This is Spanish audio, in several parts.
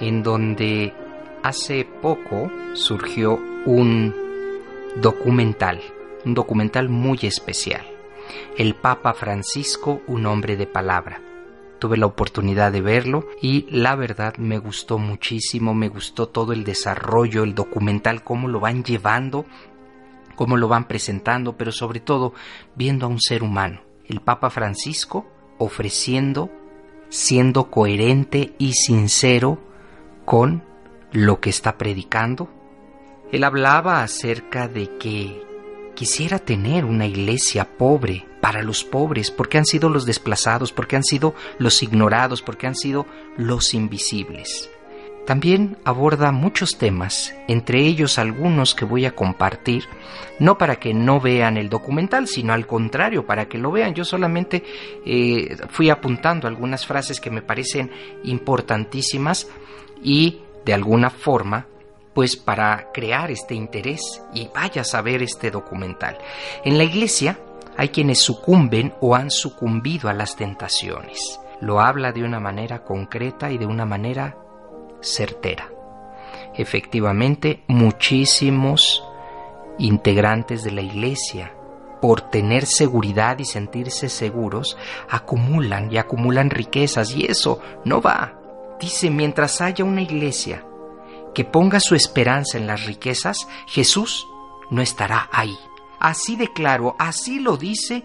en donde hace poco surgió un documental, un documental muy especial. El Papa Francisco, un hombre de palabra. Tuve la oportunidad de verlo y la verdad me gustó muchísimo, me gustó todo el desarrollo, el documental, cómo lo van llevando, cómo lo van presentando, pero sobre todo viendo a un ser humano, el Papa Francisco ofreciendo, siendo coherente y sincero con lo que está predicando. Él hablaba acerca de que quisiera tener una iglesia pobre para los pobres, porque han sido los desplazados, porque han sido los ignorados, porque han sido los invisibles. También aborda muchos temas, entre ellos algunos que voy a compartir, no para que no vean el documental, sino al contrario, para que lo vean. Yo solamente eh, fui apuntando algunas frases que me parecen importantísimas y de alguna forma pues para crear este interés y vayas a ver este documental. En la iglesia hay quienes sucumben o han sucumbido a las tentaciones. Lo habla de una manera concreta y de una manera certera. Efectivamente, muchísimos integrantes de la iglesia, por tener seguridad y sentirse seguros, acumulan y acumulan riquezas y eso no va. Dice, mientras haya una iglesia que ponga su esperanza en las riquezas, Jesús no estará ahí. Así de claro, así lo dice,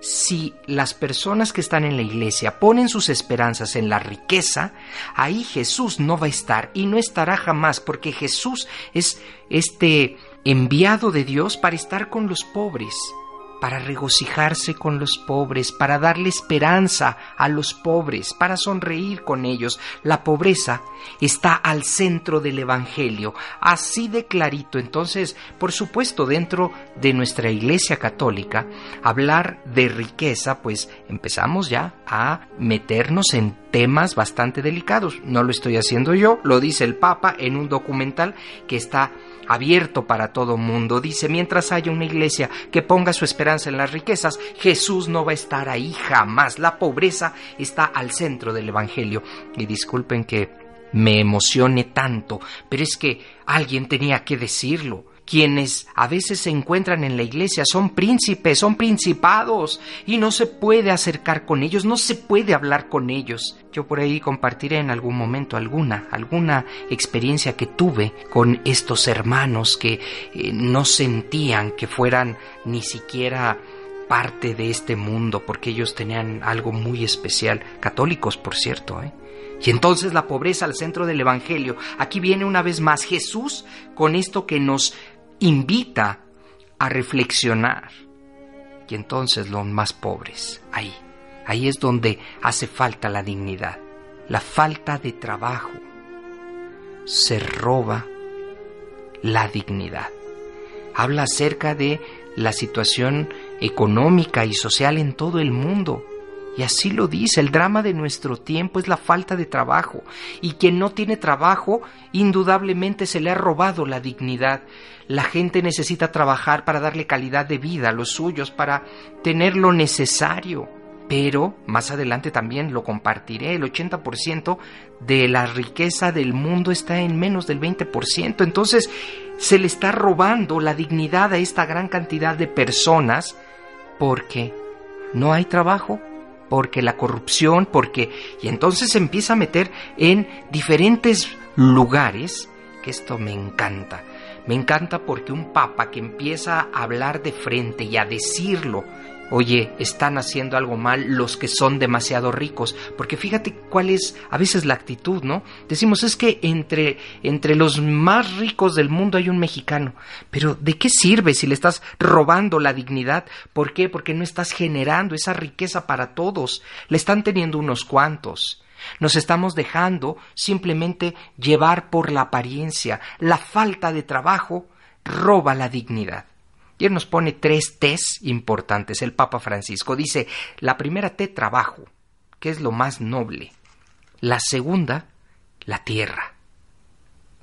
si las personas que están en la iglesia ponen sus esperanzas en la riqueza, ahí Jesús no va a estar y no estará jamás, porque Jesús es este enviado de Dios para estar con los pobres, para regocijarse con los pobres, para darle esperanza a los pobres, para sonreír con ellos. La pobreza está al centro del Evangelio, así de clarito. Entonces, por supuesto, dentro de nuestra Iglesia Católica, hablar de riqueza, pues empezamos ya a meternos en temas bastante delicados. No lo estoy haciendo yo, lo dice el Papa en un documental que está abierto para todo mundo. Dice, mientras haya una iglesia que ponga su esperanza en las riquezas, Jesús no va a estar ahí jamás. La pobreza está al centro del Evangelio. Y disculpen que me emocione tanto, pero es que alguien tenía que decirlo quienes a veces se encuentran en la iglesia son príncipes, son principados, y no se puede acercar con ellos, no se puede hablar con ellos. Yo por ahí compartiré en algún momento alguna, alguna experiencia que tuve con estos hermanos que eh, no sentían que fueran ni siquiera parte de este mundo, porque ellos tenían algo muy especial, católicos por cierto, ¿eh? Y entonces la pobreza al centro del Evangelio. Aquí viene una vez más Jesús con esto que nos invita a reflexionar. Y entonces los más pobres, ahí, ahí es donde hace falta la dignidad. La falta de trabajo se roba la dignidad. Habla acerca de la situación económica y social en todo el mundo y así lo dice, el drama de nuestro tiempo es la falta de trabajo, y quien no tiene trabajo, indudablemente se le ha robado la dignidad. La gente necesita trabajar para darle calidad de vida a los suyos, para tener lo necesario. Pero más adelante también lo compartiré, el 80% de la riqueza del mundo está en menos del 20%. Entonces se le está robando la dignidad a esta gran cantidad de personas porque no hay trabajo, porque la corrupción, porque... Y entonces se empieza a meter en diferentes lugares, que esto me encanta. Me encanta porque un papa que empieza a hablar de frente y a decirlo oye, están haciendo algo mal los que son demasiado ricos, porque fíjate cuál es a veces la actitud, ¿no? Decimos, es que entre, entre los más ricos del mundo hay un mexicano, pero ¿de qué sirve si le estás robando la dignidad? ¿Por qué? Porque no estás generando esa riqueza para todos, le están teniendo unos cuantos. Nos estamos dejando simplemente llevar por la apariencia. La falta de trabajo roba la dignidad. Y él nos pone tres T's importantes. El Papa Francisco dice, la primera T, trabajo, que es lo más noble. La segunda, la tierra,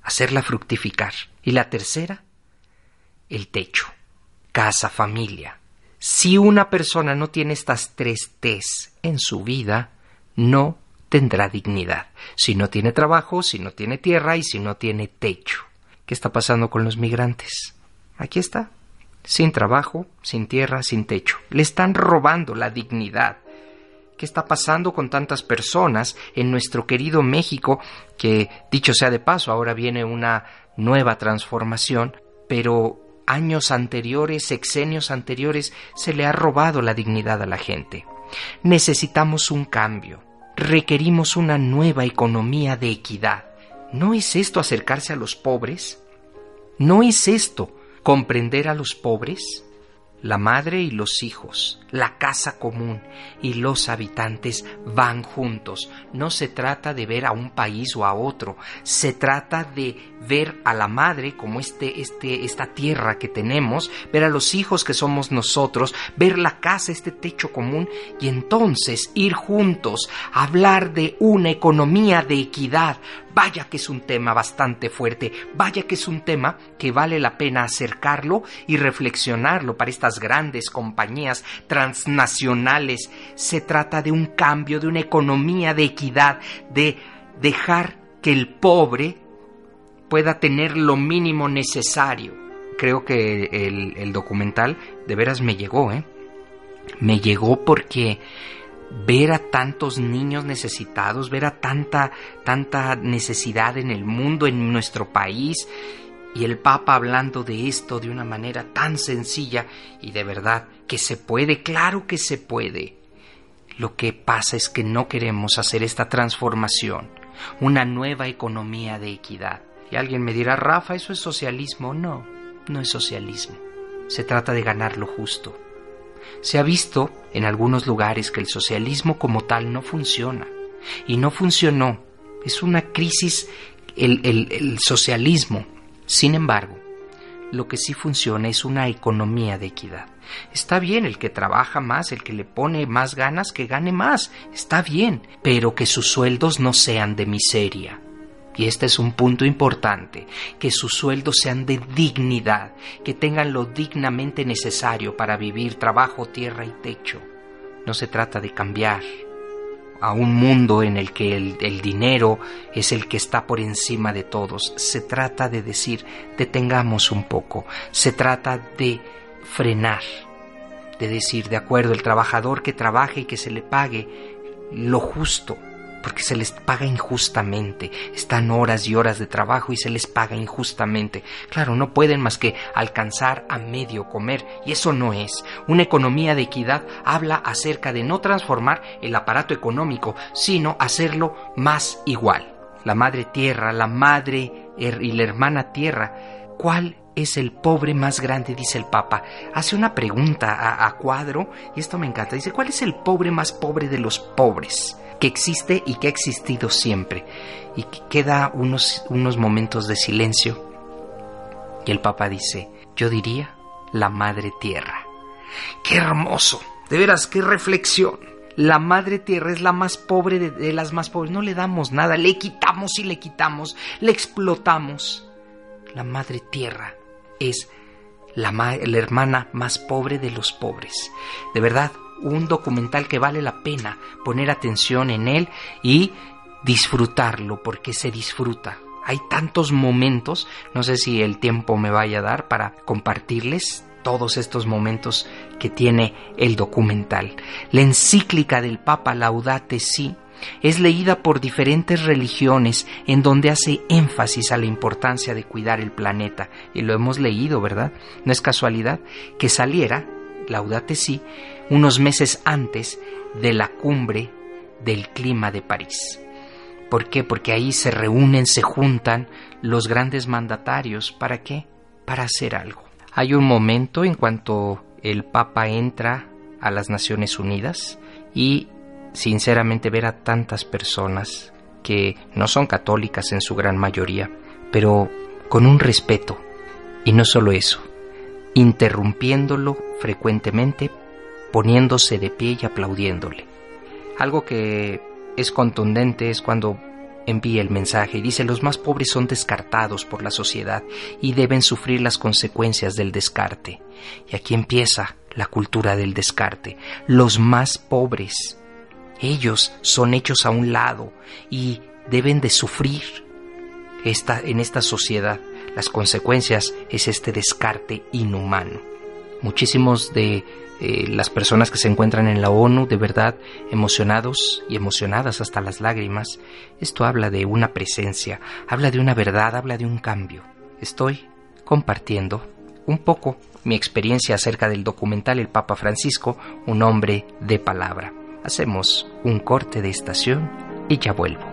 hacerla fructificar. Y la tercera, el techo, casa, familia. Si una persona no tiene estas tres T's en su vida, no tendrá dignidad. Si no tiene trabajo, si no tiene tierra y si no tiene techo. ¿Qué está pasando con los migrantes? Aquí está, sin trabajo, sin tierra, sin techo. Le están robando la dignidad. ¿Qué está pasando con tantas personas en nuestro querido México que, dicho sea de paso, ahora viene una nueva transformación, pero años anteriores, sexenios anteriores, se le ha robado la dignidad a la gente? Necesitamos un cambio. Requerimos una nueva economía de equidad. ¿No es esto acercarse a los pobres? ¿No es esto comprender a los pobres, la madre y los hijos, la casa común y los habitantes van juntos. No se trata de ver a un país o a otro, se trata de ver a la madre como este, este, esta tierra que tenemos, ver a los hijos que somos nosotros, ver la casa, este techo común y entonces ir juntos, hablar de una economía de equidad, Vaya que es un tema bastante fuerte, vaya que es un tema que vale la pena acercarlo y reflexionarlo para estas grandes compañías transnacionales. Se trata de un cambio, de una economía de equidad, de dejar que el pobre pueda tener lo mínimo necesario. Creo que el, documental de veras me llegó, ¿eh? Me llegó porque ver a tantos niños necesitados, ver a tanta, tanta necesidad en el mundo, en nuestro país, y el Papa hablando de esto de una manera tan sencilla y de verdad que se puede, claro que se puede. Lo que pasa es que no queremos hacer esta transformación, una nueva economía de equidad. Y alguien me dirá, Rafa, ¿eso es socialismo? No, no es socialismo. Se trata de ganar lo justo. Se ha visto en algunos lugares que el socialismo como tal no funciona. Y no funcionó. Es una crisis el, el, socialismo. Sin embargo, lo que sí funciona es una economía de equidad. Está bien el que trabaja más, el que le pone más ganas, que gane más. Está bien, pero que sus sueldos no sean de miseria y este es un punto importante, que sus sueldos sean de dignidad, que tengan lo dignamente necesario para vivir trabajo, tierra y techo. No se trata de cambiar a un mundo en el que el, dinero es el que está por encima de todos. Se trata de decir, detengamos un poco. Se trata de frenar, de decir, de acuerdo, el trabajador que trabaje y que se le pague lo justo, porque se les paga injustamente. Están horas y horas de trabajo y se les paga injustamente. Claro, no pueden más que alcanzar a medio comer, y eso no es. Una economía de equidad habla acerca de no transformar el aparato económico, sino hacerlo más igual. La madre tierra, la madre y la hermana tierra, ¿cuál es el pobre más grande, dice el Papa. Hace una pregunta a, a, cuadro y esto me encanta. Dice, ¿cuál es el pobre más pobre de los pobres? Que existe y que ha existido siempre. Y queda unos, unos momentos de silencio. Y el Papa dice, yo diría, la Madre Tierra. ¡Qué hermoso! De veras, qué reflexión. La Madre Tierra es la más pobre de, las más pobres. No le damos nada, le quitamos y le quitamos, le explotamos. La Madre Tierra es la, la hermana más pobre de los pobres. De verdad, un documental que vale la pena poner atención en él y disfrutarlo, porque se disfruta. Hay tantos momentos, no sé si el tiempo me vaya a dar para compartirles todos estos momentos que tiene el documental. La encíclica del Papa Laudate Si es leída por diferentes religiones en donde hace énfasis a la importancia de cuidar el planeta. Y lo hemos leído, ¿verdad? No es casualidad que saliera Laudate Si unos meses antes de la cumbre del clima de París. ¿Por qué? Porque ahí se reúnen, se juntan los grandes mandatarios. ¿Para qué? Para hacer algo. Hay un momento en cuanto el Papa entra a las Naciones Unidas y sinceramente ver a tantas personas que no son católicas en su gran mayoría, pero con un respeto. Y no solo eso, interrumpiéndolo frecuentemente, poniéndose de pie y aplaudiéndole. Algo que es contundente es cuando envía el mensaje y dice los más pobres son descartados por la sociedad y deben sufrir las consecuencias del descarte. Y aquí empieza la cultura del descarte. Los más pobres, ellos son hechos a un lado y deben de sufrir esta, en esta sociedad. Las consecuencias es este descarte inhumano. Muchísimos de eh, las personas que se encuentran en la ONU de verdad emocionados y emocionadas hasta las lágrimas. Esto habla de una presencia, habla de una verdad, habla de un cambio. Estoy compartiendo un poco mi experiencia acerca del documental El Papa Francisco, un hombre de palabra. Hacemos un corte de estación y ya vuelvo.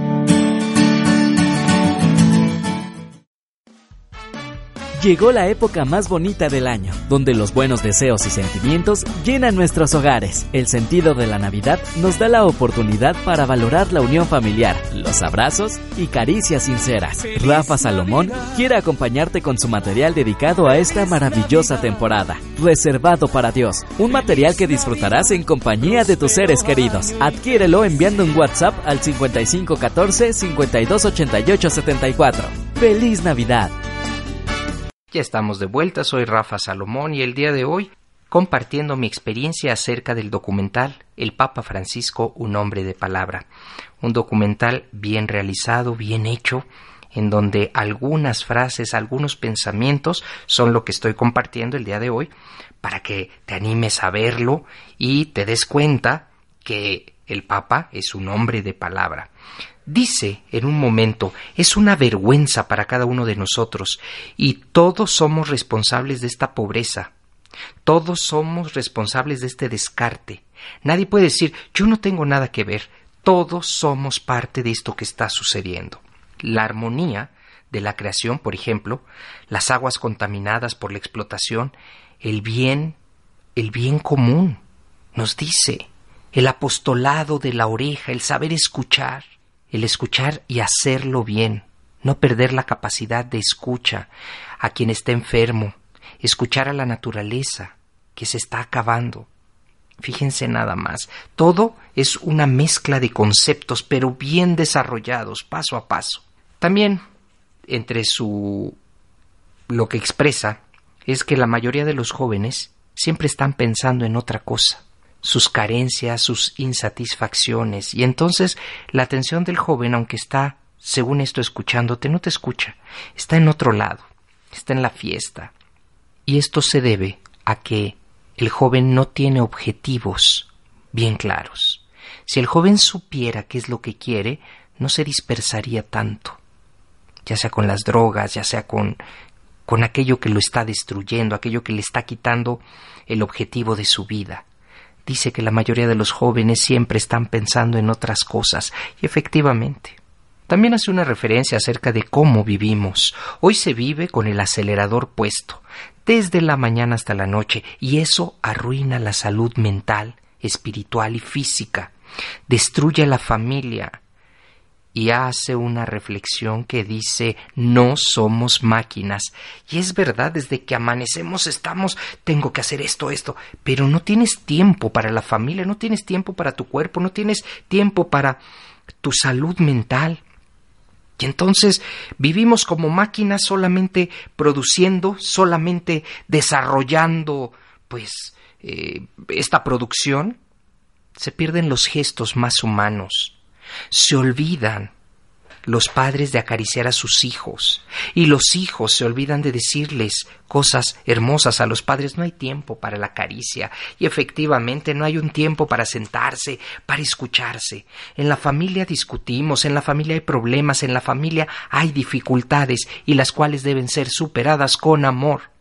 Llegó la época más bonita del año, donde los buenos deseos y sentimientos llenan nuestros hogares. El sentido de la Navidad nos da la oportunidad para valorar la unión familiar, los abrazos y caricias sinceras. Rafa Salomón quiere acompañarte con su material dedicado a esta maravillosa temporada, reservado para Dios, un material que disfrutarás en compañía de tus seres queridos. Adquiérelo enviando un WhatsApp al 5514 5288 74. ¡Feliz Navidad! Ya estamos de vuelta, soy Rafa Salomón y el día de hoy compartiendo mi experiencia acerca del documental El Papa Francisco, un hombre de palabra. Un documental bien realizado, bien hecho, en donde algunas frases, algunos pensamientos son lo que estoy compartiendo el día de hoy, para que te animes a verlo y te des cuenta que el Papa es un hombre de palabra. Dice en un momento, es una vergüenza para cada uno de nosotros, y todos somos responsables de esta pobreza. Todos somos responsables de este descarte. Nadie puede decir, yo no tengo nada que ver. Todos somos parte de esto que está sucediendo. La armonía de la creación, por ejemplo, las aguas contaminadas por la explotación, el bien, el bien común, nos dice, el apostolado de la oreja, el saber escuchar, el escuchar y hacerlo bien, no perder la capacidad de escucha a quien está enfermo, escuchar a la naturaleza que se está acabando. Fíjense nada más, todo es una mezcla de conceptos, pero bien desarrollados, paso a paso. También, entre su lo que expresa, es que la mayoría de los jóvenes siempre están pensando en otra cosa sus carencias, sus insatisfacciones. Y entonces la atención del joven, aunque está, según esto, escuchándote, no te escucha, está en otro lado, está en la fiesta. Y esto se debe a que el joven no tiene objetivos bien claros. Si el joven supiera qué es lo que quiere, no se dispersaría tanto, ya sea con las drogas, ya sea con, con aquello que lo está destruyendo, aquello que le está quitando el objetivo de su vida dice que la mayoría de los jóvenes siempre están pensando en otras cosas, y efectivamente. También hace una referencia acerca de cómo vivimos. Hoy se vive con el acelerador puesto, desde la mañana hasta la noche, y eso arruina la salud mental, espiritual y física. Destruye la familia, y hace una reflexión que dice no somos máquinas. Y es verdad, desde que amanecemos estamos, tengo que hacer esto, esto, pero no tienes tiempo para la familia, no tienes tiempo para tu cuerpo, no tienes tiempo para tu salud mental. Y entonces vivimos como máquinas solamente produciendo, solamente desarrollando, pues, eh, esta producción. Se pierden los gestos más humanos se olvidan los padres de acariciar a sus hijos y los hijos se olvidan de decirles cosas hermosas a los padres. No hay tiempo para la caricia y efectivamente no hay un tiempo para sentarse, para escucharse. En la familia discutimos, en la familia hay problemas, en la familia hay dificultades y las cuales deben ser superadas con amor.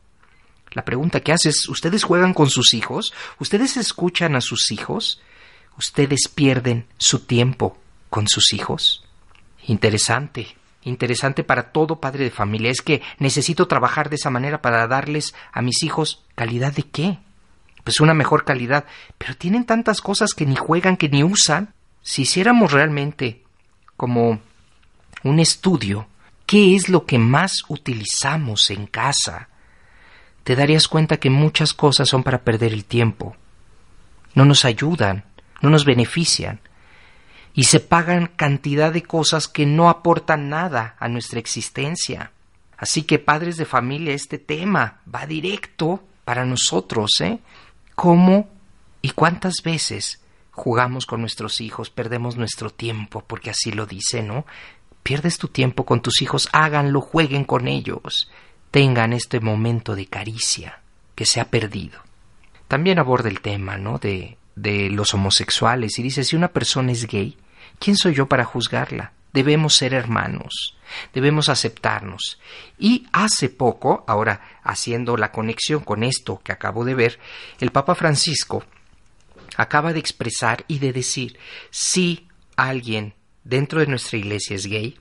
La pregunta que haces, ¿ustedes juegan con sus hijos? ¿Ustedes escuchan a sus hijos? ¿Ustedes pierden su tiempo con sus hijos? Interesante, interesante para todo padre de familia. Es que necesito trabajar de esa manera para darles a mis hijos calidad de qué? Pues una mejor calidad. Pero tienen tantas cosas que ni juegan, que ni usan. Si hiciéramos realmente como un estudio, ¿qué es lo que más utilizamos en casa? Te darías cuenta que muchas cosas son para perder el tiempo. No nos ayudan, no nos benefician y se pagan cantidad de cosas que no aportan nada a nuestra existencia. Así que padres de familia, este tema va directo para nosotros, ¿eh? ¿Cómo y cuántas veces jugamos con nuestros hijos, perdemos nuestro tiempo, porque así lo dice, ¿no? Pierdes tu tiempo con tus hijos, háganlo, jueguen con ellos, tengan este momento de caricia que se ha perdido. También aborda el tema, ¿no? De de los homosexuales y dice, si una persona es gay, ¿quién soy yo para juzgarla? Debemos ser hermanos, debemos aceptarnos. Y hace poco, ahora haciendo la conexión con esto que acabo de ver, el Papa Francisco acaba de expresar y de decir, si alguien dentro de nuestra iglesia es gay,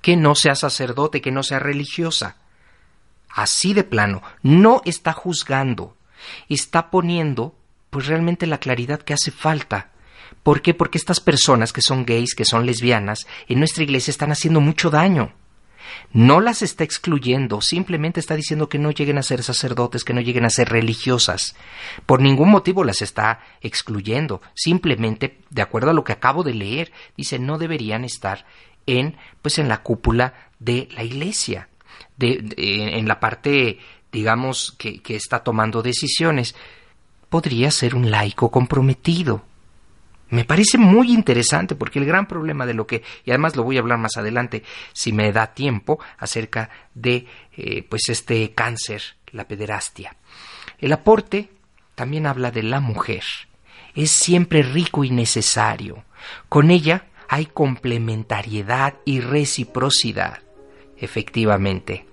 que no sea sacerdote, que no sea religiosa. Así de plano, no está juzgando, está poniendo pues realmente la claridad que hace falta. ¿Por qué? Porque estas personas que son gays, que son lesbianas, en nuestra iglesia están haciendo mucho daño. No las está excluyendo, simplemente está diciendo que no lleguen a ser sacerdotes, que no lleguen a ser religiosas. Por ningún motivo las está excluyendo, simplemente, de acuerdo a lo que acabo de leer, dice no deberían estar en, pues en la cúpula de la iglesia, de, en la parte, digamos, que, que está tomando decisiones podría ser un laico comprometido. Me parece muy interesante porque el gran problema de lo que, y además lo voy a hablar más adelante si me da tiempo, acerca de eh, pues este cáncer, la pederastia. El aporte también habla de la mujer. Es siempre rico y necesario. Con ella hay complementariedad y reciprocidad. Efectivamente,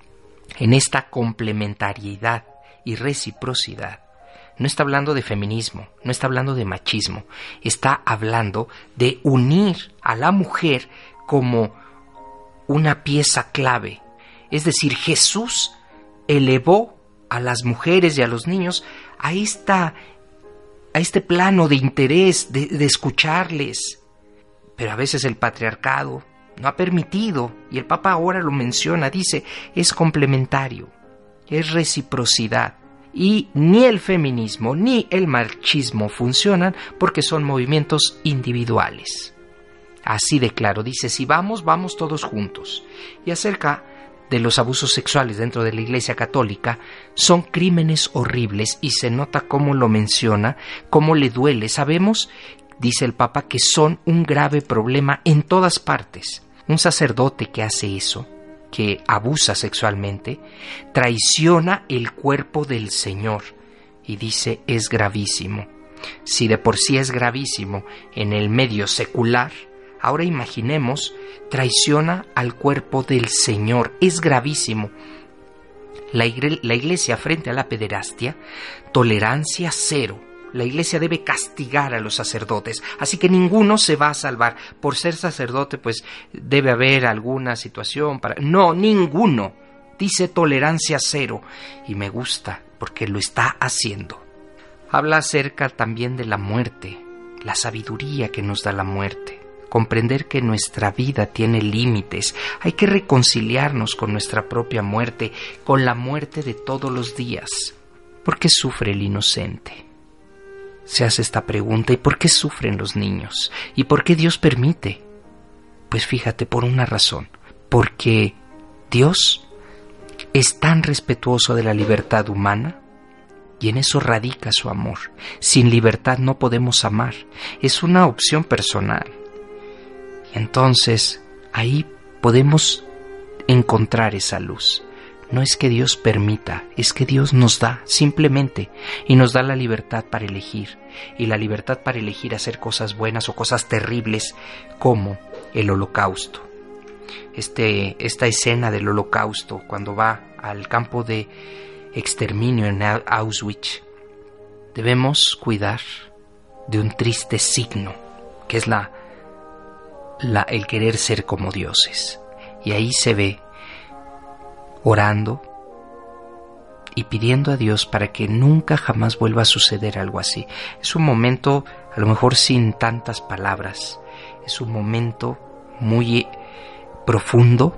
en esta complementariedad y reciprocidad no está hablando de feminismo, no está hablando de machismo, está hablando de unir a la mujer como una pieza clave. Es decir, Jesús elevó a las mujeres y a los niños a esta a este plano de interés, de, de escucharles. Pero a veces el patriarcado no ha permitido, y el Papa ahora lo menciona, dice, es complementario, es reciprocidad y ni el feminismo ni el machismo funcionan porque son movimientos individuales. Así de claro, dice, si vamos, vamos todos juntos. Y acerca de los abusos sexuales dentro de la Iglesia Católica, son crímenes horribles y se nota cómo lo menciona, cómo le duele. Sabemos, dice el Papa, que son un grave problema en todas partes. Un sacerdote que hace eso que abusa sexualmente, traiciona el cuerpo del Señor y dice es gravísimo. Si de por sí es gravísimo en el medio secular, ahora imaginemos, traiciona al cuerpo del Señor, es gravísimo. La, iglesia frente a la pederastia, tolerancia cero, la iglesia debe castigar a los sacerdotes, así que ninguno se va a salvar. Por ser sacerdote, pues debe haber alguna situación para... No, ninguno. Dice tolerancia cero. Y me gusta, porque lo está haciendo. Habla acerca también de la muerte, la sabiduría que nos da la muerte. Comprender que nuestra vida tiene límites. Hay que reconciliarnos con nuestra propia muerte, con la muerte de todos los días. ¿Por qué sufre el inocente? Se hace esta pregunta, ¿y por qué sufren los niños? ¿Y por qué Dios permite? Pues fíjate, por una razón, porque Dios es tan respetuoso de la libertad humana y en eso radica su amor. Sin libertad no podemos amar, es una opción personal. Y entonces ahí podemos encontrar esa luz. No es que Dios permita, es que Dios nos da simplemente y nos da la libertad para elegir y la libertad para elegir hacer cosas buenas o cosas terribles como el holocausto. Este, esta escena del holocausto cuando va al campo de exterminio en Auschwitz, debemos cuidar de un triste signo que es la, la, el querer ser como dioses. Y ahí se ve orando y pidiendo a Dios para que nunca jamás vuelva a suceder algo así. Es un momento, a lo mejor sin tantas palabras, es un momento muy profundo,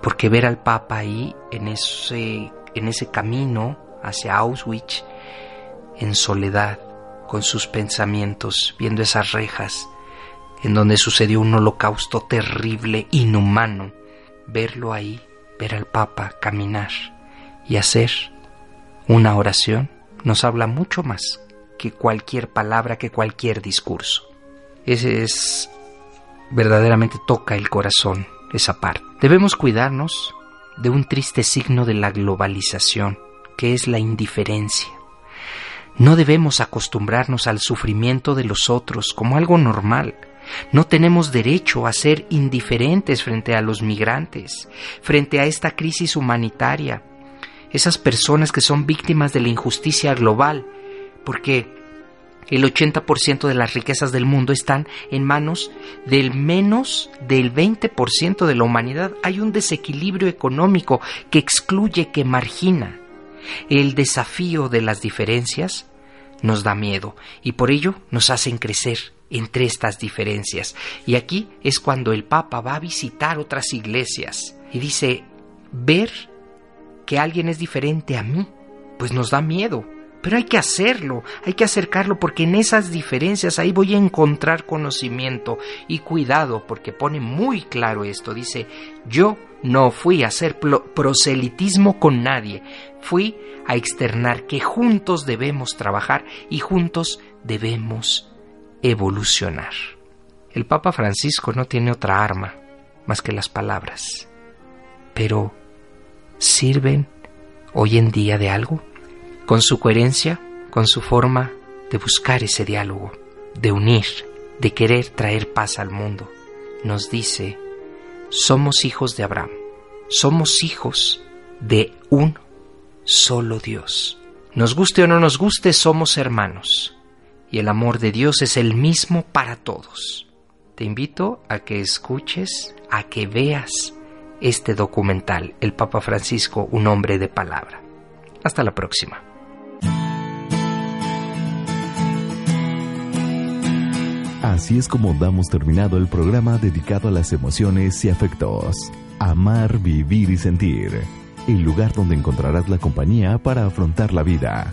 porque ver al Papa ahí en ese, en ese camino hacia Auschwitz, en soledad, con sus pensamientos, viendo esas rejas, en donde sucedió un holocausto terrible, inhumano, verlo ahí, ver al Papa caminar y hacer una oración, nos habla mucho más que cualquier palabra, que cualquier discurso. Ese es verdaderamente toca el corazón esa parte. Debemos cuidarnos de un triste signo de la globalización, que es la indiferencia. No debemos acostumbrarnos al sufrimiento de los otros como algo normal. No tenemos derecho a ser indiferentes frente a los migrantes, frente a esta crisis humanitaria, esas personas que son víctimas de la injusticia global, porque el 80% de las riquezas del mundo están en manos del menos del 20% de la humanidad. Hay un desequilibrio económico que excluye, que margina. El desafío de las diferencias nos da miedo y por ello nos hacen crecer entre estas diferencias. Y aquí es cuando el Papa va a visitar otras iglesias y dice, ver que alguien es diferente a mí, pues nos da miedo pero hay que hacerlo, hay que acercarlo porque en esas diferencias ahí voy a encontrar conocimiento y cuidado porque pone muy claro esto. Dice, yo no fui a hacer proselitismo con nadie, fui a externar que juntos debemos trabajar y juntos debemos evolucionar. El Papa Francisco no tiene otra arma más que las palabras, pero ¿sirven hoy en día de algo? con su coherencia, con su forma de buscar ese diálogo, de unir, de querer traer paz al mundo. Nos dice, somos hijos de Abraham, somos hijos de un solo Dios. Nos guste o no nos guste, somos hermanos, y el amor de Dios es el mismo para todos. Te invito a que escuches, a que veas este documental, El Papa Francisco, un hombre de palabra. Hasta la próxima. Así es como damos terminado el programa dedicado a las emociones y afectos. Amar, vivir y sentir. El lugar donde encontrarás la compañía para afrontar la vida.